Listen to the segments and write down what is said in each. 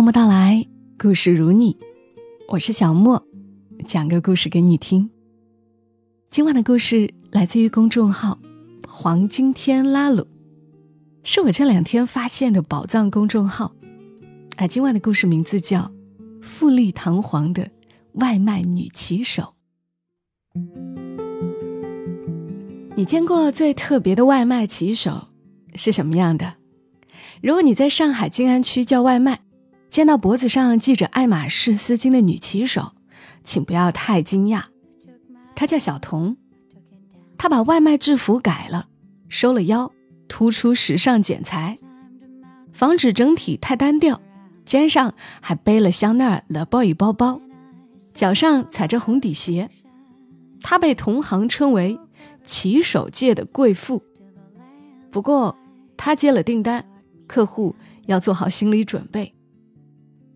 默默到来，故事如你，我是小莫，讲个故事给你听。今晚的故事来自于公众号“黄金天拉鲁”，是我这两天发现的宝藏公众号。而今晚的故事名字叫《富丽堂皇的外卖女骑手》。你见过最特别的外卖骑手是什么样的？如果你在上海静安区叫外卖，见到脖子上系着爱马仕丝巾的女骑手，请不要太惊讶。她叫小童，她把外卖制服改了，收了腰，突出时尚剪裁，防止整体太单调。肩上还背了香奈儿 Le Boy 包包，脚上踩着红底鞋。她被同行称为骑手界的贵妇。不过，她接了订单，客户要做好心理准备。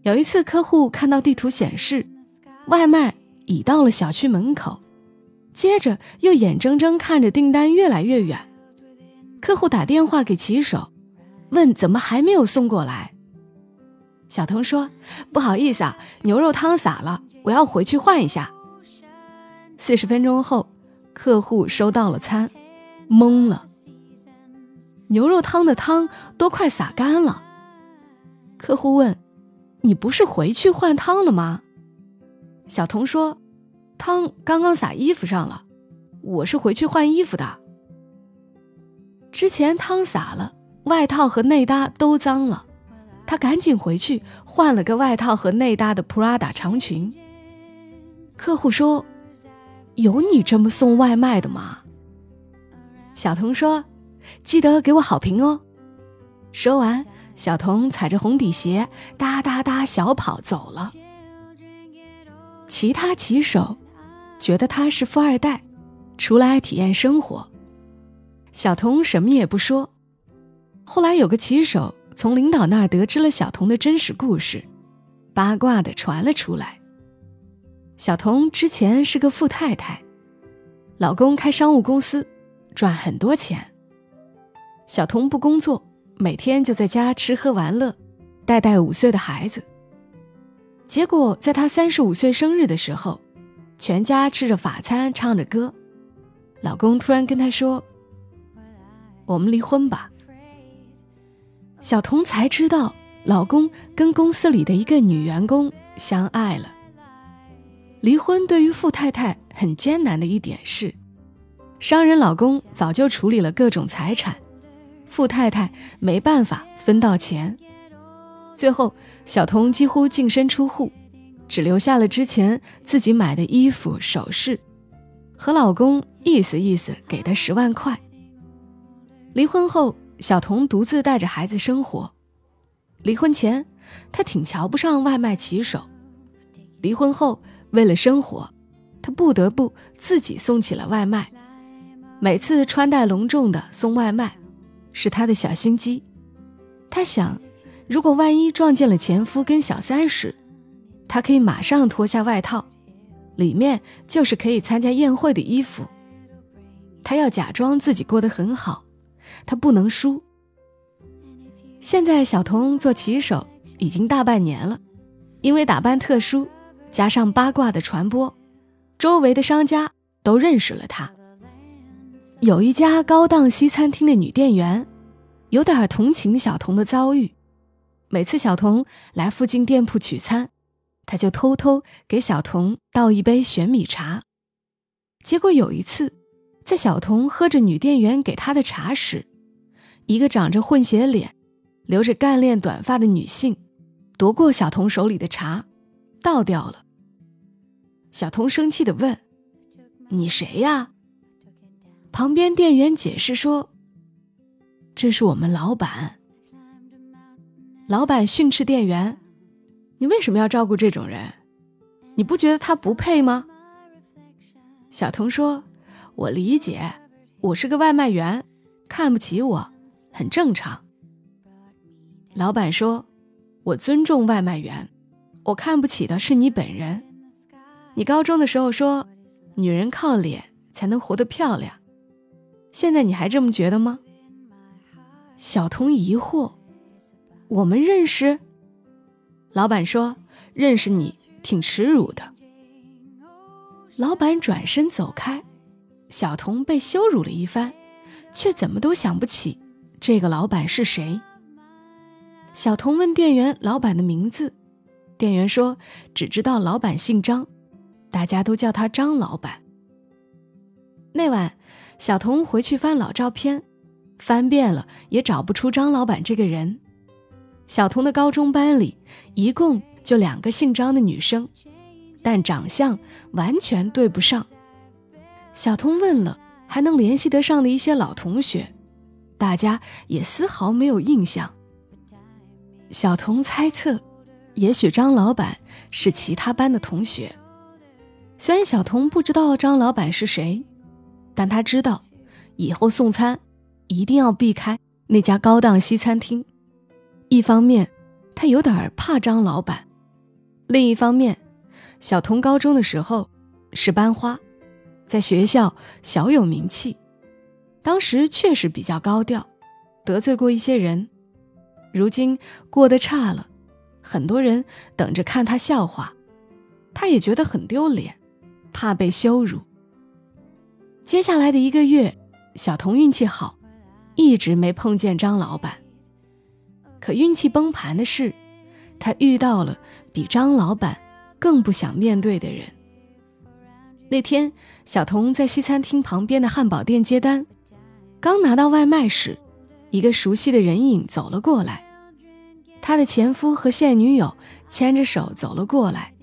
有一次，客户看到地图显示外卖已到了小区门口，接着又眼睁睁看着订单越来越远。客户打电话给骑手，问怎么还没有送过来。小童说：“不好意思啊，牛肉汤洒了，我要回去换一下。”四十分钟后，客户收到了餐，懵了。牛肉汤的汤都快洒干了。客户问。你不是回去换汤了吗？小童说：“汤刚刚洒衣服上了，我是回去换衣服的。之前汤洒了，外套和内搭都脏了，他赶紧回去换了个外套和内搭的 Prada 长裙。”客户说：“有你这么送外卖的吗？”小童说：“记得给我好评哦。”说完。小童踩着红底鞋，哒哒哒小跑走了。其他骑手觉得他是富二代，出来体验生活。小童什么也不说。后来有个骑手从领导那儿得知了小童的真实故事，八卦的传了出来。小童之前是个富太太，老公开商务公司，赚很多钱。小童不工作。每天就在家吃喝玩乐，带带五岁的孩子。结果在她三十五岁生日的时候，全家吃着法餐，唱着歌，老公突然跟她说：“我们离婚吧。”小童才知道，老公跟公司里的一个女员工相爱了。离婚对于富太太很艰难的一点是，商人老公早就处理了各种财产。富太太没办法分到钱，最后小童几乎净身出户，只留下了之前自己买的衣服、首饰，和老公意思意思给的十万块。离婚后，小童独自带着孩子生活。离婚前，她挺瞧不上外卖骑手；离婚后，为了生活，她不得不自己送起了外卖，每次穿戴隆重的送外卖。是他的小心机，他想，如果万一撞见了前夫跟小三时，他可以马上脱下外套，里面就是可以参加宴会的衣服。他要假装自己过得很好，他不能输。现在小童做骑手已经大半年了，因为打扮特殊，加上八卦的传播，周围的商家都认识了他。有一家高档西餐厅的女店员，有点同情小童的遭遇。每次小童来附近店铺取餐，她就偷偷给小童倒一杯玄米茶。结果有一次，在小童喝着女店员给她的茶时，一个长着混血脸、留着干练短发的女性夺过小童手里的茶，倒掉了。小童生气地问：“你谁呀？”旁边店员解释说：“这是我们老板。”老板训斥店员：“你为什么要照顾这种人？你不觉得他不配吗？”小童说：“我理解，我是个外卖员，看不起我很正常。”老板说：“我尊重外卖员，我看不起的是你本人。你高中的时候说，女人靠脸才能活得漂亮。”现在你还这么觉得吗？小童疑惑：“我们认识？”老板说：“认识你挺耻辱的。”老板转身走开，小童被羞辱了一番，却怎么都想不起这个老板是谁。小童问店员老板的名字，店员说只知道老板姓张，大家都叫他张老板。那晚，小童回去翻老照片，翻遍了也找不出张老板这个人。小童的高中班里一共就两个姓张的女生。但长相完全对不上。小童问了还能联系得上的一些老同学，大家也丝毫没有印象。小童猜测，也许张老板是其他班的同学。虽然小童不知道张老板是谁，但他知道，以后送餐一定要避开那家高档西餐厅。一方面，他有点怕张老板；另一方面，小童高中的时候是班花，在学校小有名气，当时确实比较高调，得罪过一些人。如今过得差了，很多人等着看他笑话，他也觉得很丢脸，怕被羞辱。接下来的一个月，小童运气好，一直没碰见张老板。可运气崩盘的是，他遇到了比张老板。更不想面对的人。那天，小童在西餐厅旁边的汉堡店接单，刚拿到外卖时，一个熟悉的人影走了过来。他的前夫和现女友牵着手走了过来，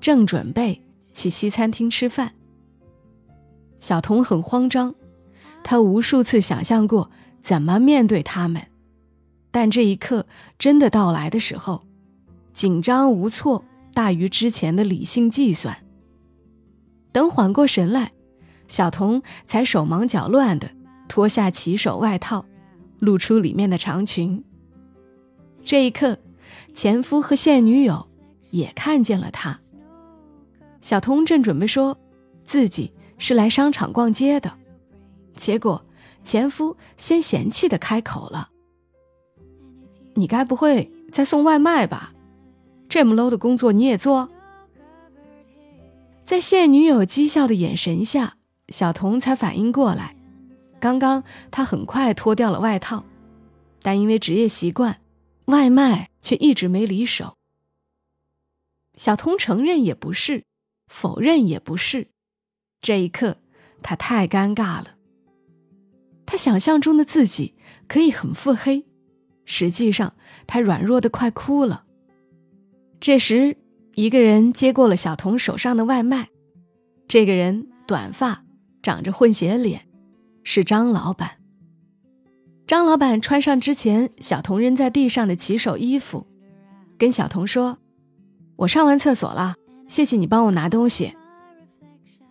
正准备去西餐厅吃饭。小童很慌张，他无数次想象过怎么面对他们，但这一刻真的到来的时候，紧张无措。大于之前的理性计算。等缓过神来，小童才手忙脚乱地脱下骑手外套，露出里面的长裙。这一刻，前夫和现女友也看见了他。小童正准备说自己是来商场逛街的，结果前夫先嫌弃的开口了：“你该不会在送外卖吧？”这么 low 的工作你也做？在现女友讥笑的眼神下，小童才反应过来，刚刚他很快脱掉了外套，但因为职业习惯，外卖却一直没离手。小童承认也不是，否认也不是，这一刻他太尴尬了。他想象中的自己可以很腹黑，实际上他软弱的快哭了。这时，一个人接过了小童手上的外卖。这个人短发，长着混血脸，是张老板。张老板穿上之前小童扔在地上的骑手衣服，跟小童说：“我上完厕所了，谢谢你帮我拿东西。”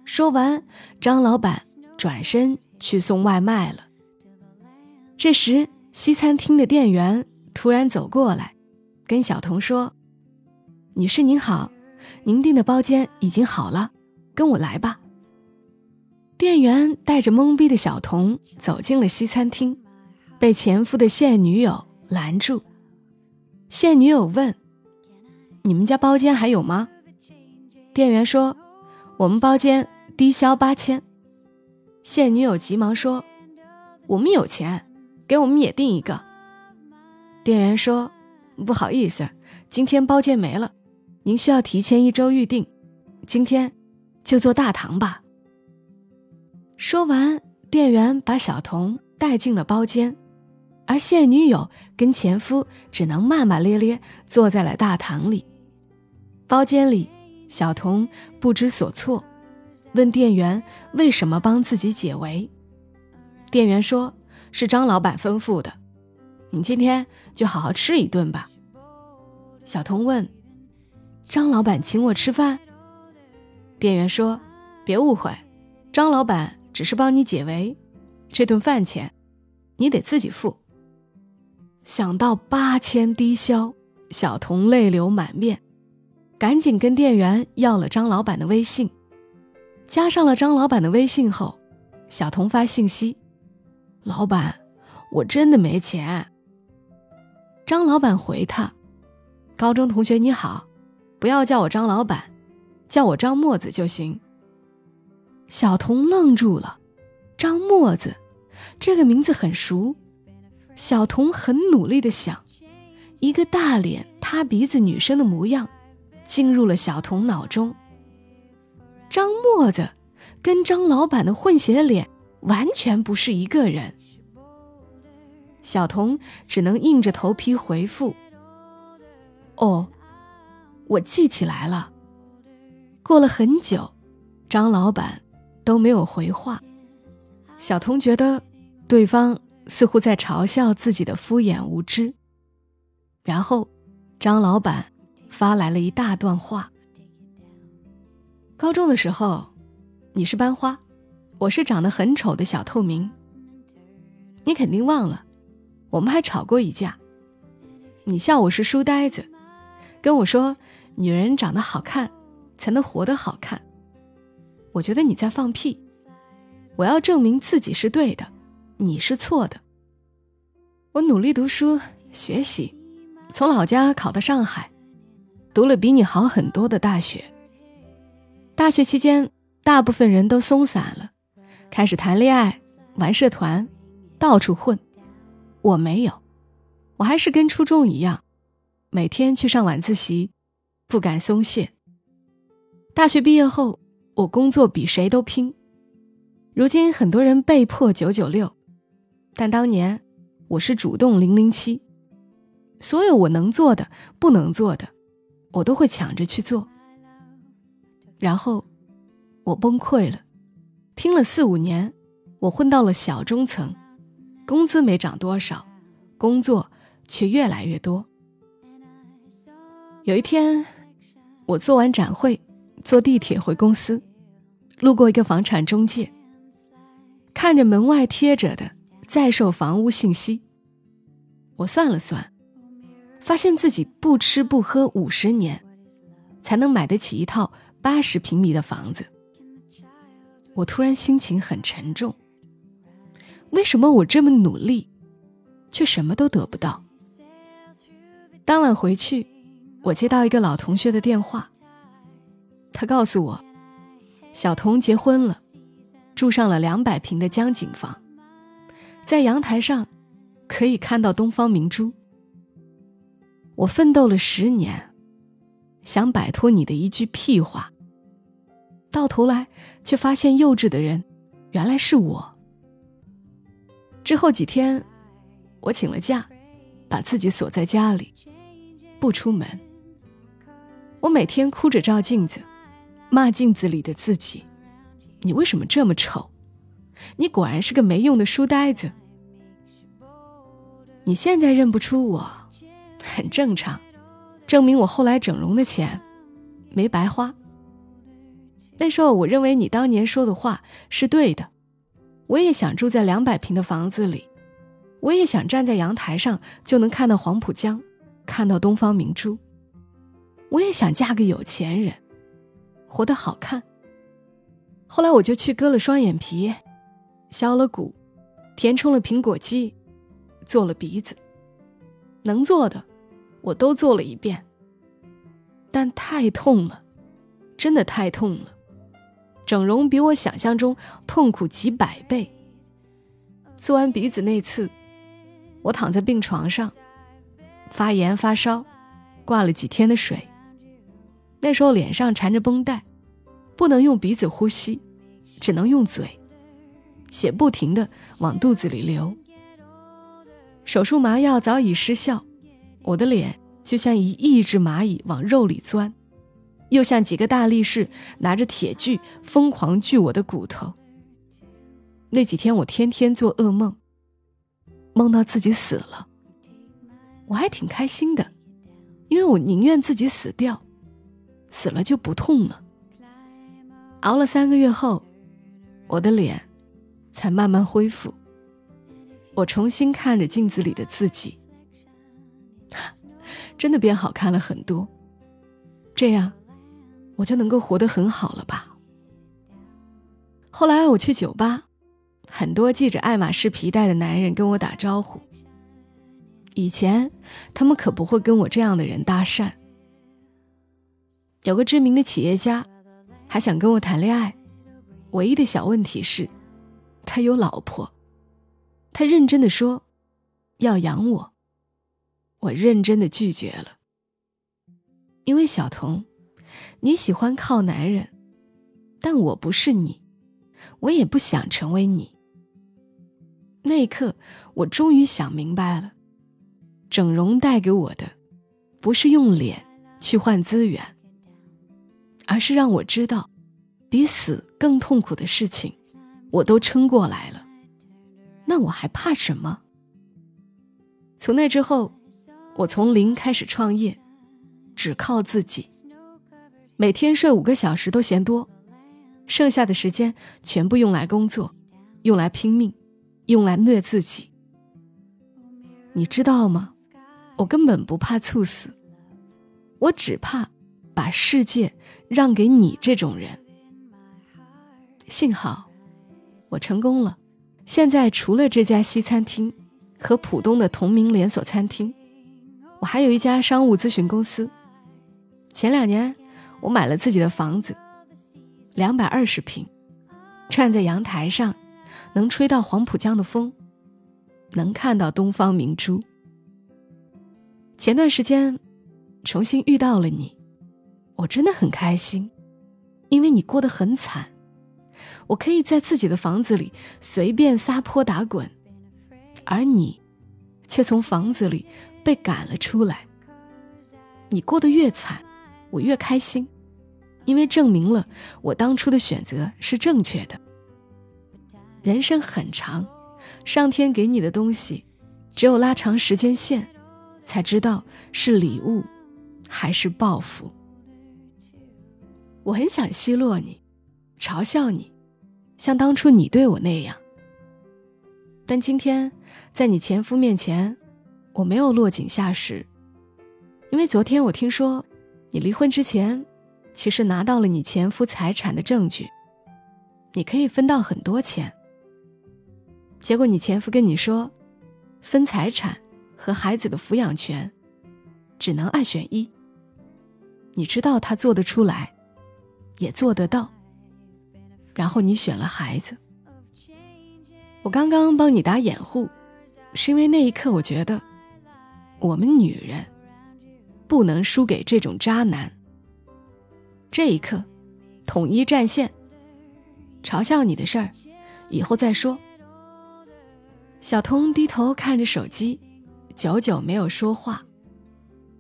说完，张老板转身去送外卖了。这时，西餐厅的店员突然走过来，跟小童说。女士您好，您订的包间已经好了，跟我来吧。店员带着懵逼的小童走进了西餐厅，被前夫的现女友拦住。现女友问：“你们家包间还有吗？”店员说：“我们包间低消八千。”现女友急忙说：“我们有钱，给我们也订一个。”店员说：“不好意思，今天包间没了。”您需要提前一周预定，今天就做大堂吧。说完，店员把小童带进了包间，而现女友跟前夫只能骂骂咧咧坐在了大堂里。包间里，小童不知所措，问店员为什么帮自己解围。店员说：“是张老板吩咐的，你今天就好好吃一顿吧。”小童问。张老板请我吃饭。店员说：“别误会，张老板只是帮你解围，这顿饭钱你得自己付。”想到八千低消，小童泪流满面，赶紧跟店员要了张老板的微信。加上了张老板的微信后，小童发信息：“老板，我真的没钱。”张老板回他：“高中同学你好，不要叫我张老板，叫我张墨子就行。”小童愣住了，张墨子，这个名字很熟。小童很努力的想，一个大脸塌鼻子女生的模样，进入了小童脑中。张墨子，跟张老板的混血脸完全不是一个人。小童只能硬着头皮回复：“哦，我记起来了。”过了很久，张老板。都没有回话，小童觉得对方似乎在嘲笑自己的敷衍无知。然后，张老板发来了一大段话：高中的时候，你是班花，我是长得很丑的小透明。你肯定忘了，我们还吵过一架。你笑我是书呆子，跟我说女人长得好看才能活得好看。我觉得你在放屁，我要证明自己是对的，你是错的。我努力读书学习，从老家考到上海，读了比你好很多的大学。大学期间，大部分人都松散了，开始谈恋爱、玩社团，到处混。我没有，我还是跟初中一样，每天去上晚自习，不敢松懈。大学毕业后。我工作比谁都拼，如今很多人被迫九九六，但当年我是主动零零七，所有我能做的、不能做的，我都会抢着去做。然后我崩溃了，拼了四五年，我混到了小中层，工资没涨多少，工作却越来越多。有一天，我做完展会。坐地铁回公司，路过一个房产中介，看着门外贴着的在售房屋信息，我算了算，发现自己不吃不喝五十年，才能买得起一套八十平米的房子。我突然心情很沉重，为什么我这么努力，却什么都得不到？当晚回去，我接到一个老同学的电话。他告诉我，小童结婚了，住上了两百平的江景房，在阳台上可以看到东方明珠。我奋斗了十年，想摆脱你的一句屁话，到头来却发现幼稚的人原来是我。之后几天，我请了假，把自己锁在家里，不出门。我每天哭着照镜子。骂镜子里的自己：“你为什么这么丑？你果然是个没用的书呆子。你现在认不出我，很正常，证明我后来整容的钱没白花。那时候我认为你当年说的话是对的，我也想住在两百平的房子里，我也想站在阳台上就能看到黄浦江，看到东方明珠，我也想嫁个有钱人。”活得好看。后来我就去割了双眼皮，削了骨，填充了苹果肌，做了鼻子，能做的我都做了一遍。但太痛了，真的太痛了。整容比我想象中痛苦几百倍。做完鼻子那次，我躺在病床上，发炎发烧，挂了几天的水。那时候脸上缠着绷带，不能用鼻子呼吸，只能用嘴，血不停的往肚子里流。手术麻药早已失效，我的脸就像一亿只蚂蚁往肉里钻，又像几个大力士拿着铁锯疯狂锯我的骨头。那几天我天天做噩梦，梦到自己死了，我还挺开心的，因为我宁愿自己死掉。死了就不痛了。熬了三个月后，我的脸才慢慢恢复。我重新看着镜子里的自己，真的变好看了很多。这样，我就能够活得很好了吧？后来我去酒吧，很多系着爱马仕皮带的男人跟我打招呼。以前他们可不会跟我这样的人搭讪。有个知名的企业家还想跟我谈恋爱，唯一的小问题是，他有老婆。他认真的说，要养我。我认真的拒绝了，因为小童，你喜欢靠男人，但我不是你，我也不想成为你。那一刻，我终于想明白了，整容带给我的，不是用脸去换资源，而是让我知道，比死更痛苦的事情，我都撑过来了，那我还怕什么？从那之后。我从零开始创业，只靠自己。每天睡五个小时都嫌多，剩下的时间全部用来工作，用来拼命，用来虐自己。你知道吗？我根本不怕猝死，我只怕把世界让给你这种人。幸好，我成功了。现在除了这家西餐厅和浦东的同名连锁餐厅。我还有一家商务咨询公司。前两年，我买了自己的房子，两百二十平，站在阳台上，能吹到黄浦江的风，能看到东方明珠。前段时间，重新遇到了你，我真的很开心，因为你过得很惨，我可以在自己的房子里随便撒泼打滚，而你，却从房子里。被赶了出来。你过得越惨，我越开心，因为证明了我当初的选择是正确的。人生很长，上天给你的东西，只有拉长时间线，才知道是礼物还是报复。我很想奚落你，嘲笑你，像当初你对我那样。但今天，在你前夫面前。我没有落井下石，因为昨天我听说，你离婚之前，其实拿到了你前夫财产的证据，你可以分到很多钱。结果你前夫跟你说，分财产和孩子的抚养权，只能二选一。你知道他做得出来，也做得到，然后你选了孩子。我刚刚帮你打掩护，是因为那一刻我觉得。我们女人不能输给这种渣男。这一刻，统一战线，嘲笑你的事儿，以后再说。小童低头看着手机，久久没有说话。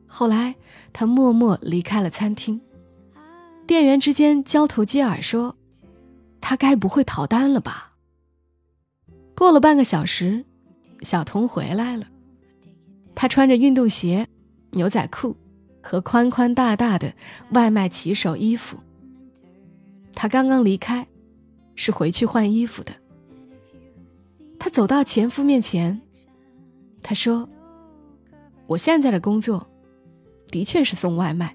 后来，他默默离开了餐厅。店员之间交头接耳说：“他该不会逃单了吧？”过了半个小时，小童回来了。他穿着运动鞋、牛仔裤和宽宽大大的外卖骑手衣服。他刚刚离开，是回去换衣服的。他走到前夫面前，他说：“我现在的工作，的确是送外卖。”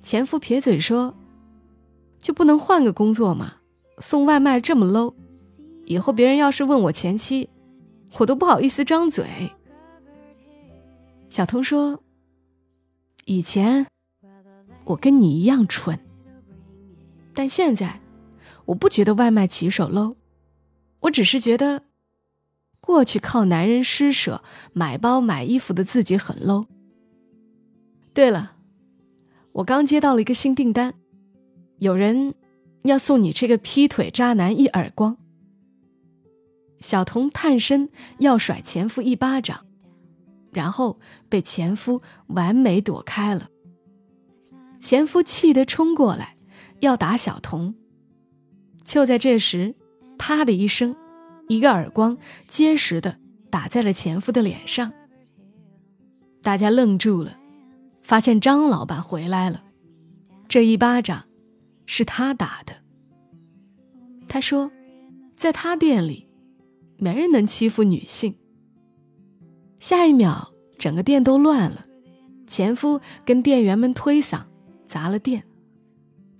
前夫撇嘴说：“就不能换个工作吗？送外卖这么 low，以后别人要是问我前妻，我都不好意思张嘴。”小童说：“以前我跟你一样蠢，但现在我不觉得外卖骑手 low，我只是觉得过去靠男人施舍买包买衣服的自己很 low。对了，我刚接到了一个新订单，有人要送你这个劈腿渣男一耳光。”小童探身要甩前夫一巴掌。然后被前夫完美躲开了。前夫气得冲过来，要打小童。就在这时，啪的一声，一个耳光结实的打在了前夫的脸上。大家愣住了，发现张老板回来了。这一巴掌是他打的。他说，在他店里，没人能欺负女性。下一秒，整个店都乱了，前夫跟店员们推搡，砸了店。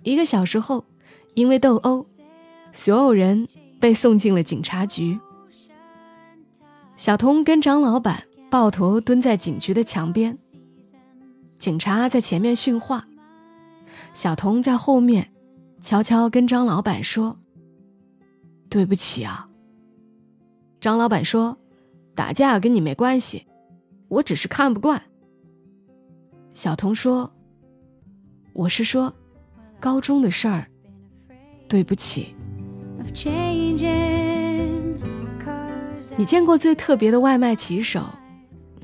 一个小时后，因为斗殴，所有人被送进了警察局。小童跟张老板抱头蹲在警局的墙边。警察在前面训话，小童在后面悄悄跟张老板说：“对不起啊。”张老板说：“打架跟你没关系，我只是看不惯。”小童说：“我是说，高中的事儿，对不起。”你见过最特别的外卖骑手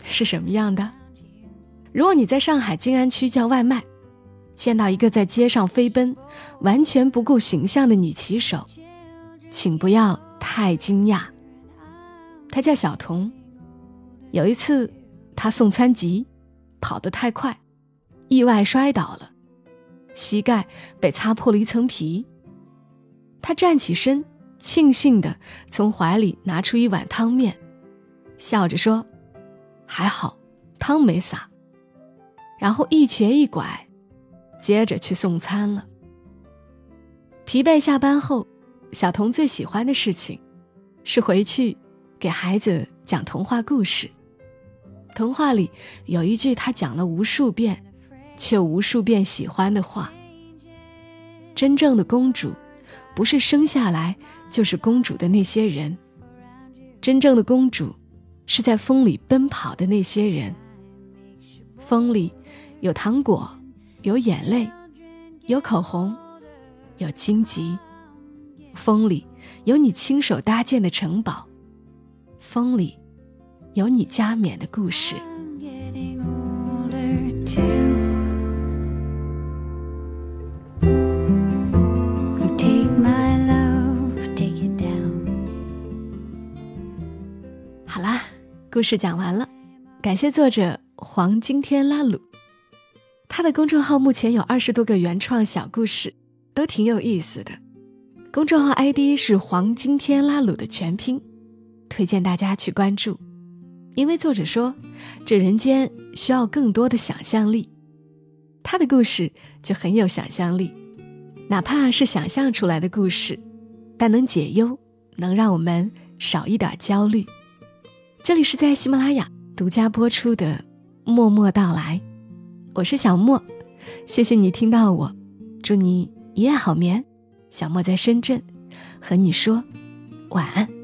是什么样的？如果你在上海静安区叫外卖，见到一个在街上飞奔、完全不顾形象的女骑手，请不要太惊讶。他叫小童。有一次，他送餐急，跑得太快，意外摔倒了，膝盖被擦破了一层皮。他站起身，庆幸地从怀里拿出一碗汤面，笑着说：“还好，汤没洒。”然后一瘸一拐，接着去送餐了。疲惫下班后，小童最喜欢的事情，是回去给孩子讲童话故事。童话里有一句他讲了无数遍，却无数遍喜欢的话：真正的公主，不是生下来就是公主的那些人；真正的公主，是在风里奔跑的那些人。风里。有糖果，有眼泪，有口红，有荆棘。风里有你亲手搭建的城堡，风里有你加冕的故事。好啦，故事讲完了，感谢作者黄金天拉鲁。他的公众号目前有二十多个原创小故事，都挺有意思的。公众号 ID 是黄金天拉鲁的全拼，推荐大家去关注。因为作者说，这人间需要更多的想象力，他的故事就很有想象力，哪怕是想象出来的故事，但能解忧，能让我们少一点焦虑。这里是在喜马拉雅独家播出的《默默到来》。我是小莫，谢谢你听到我，祝你一夜好眠。小莫在深圳，和你说晚安。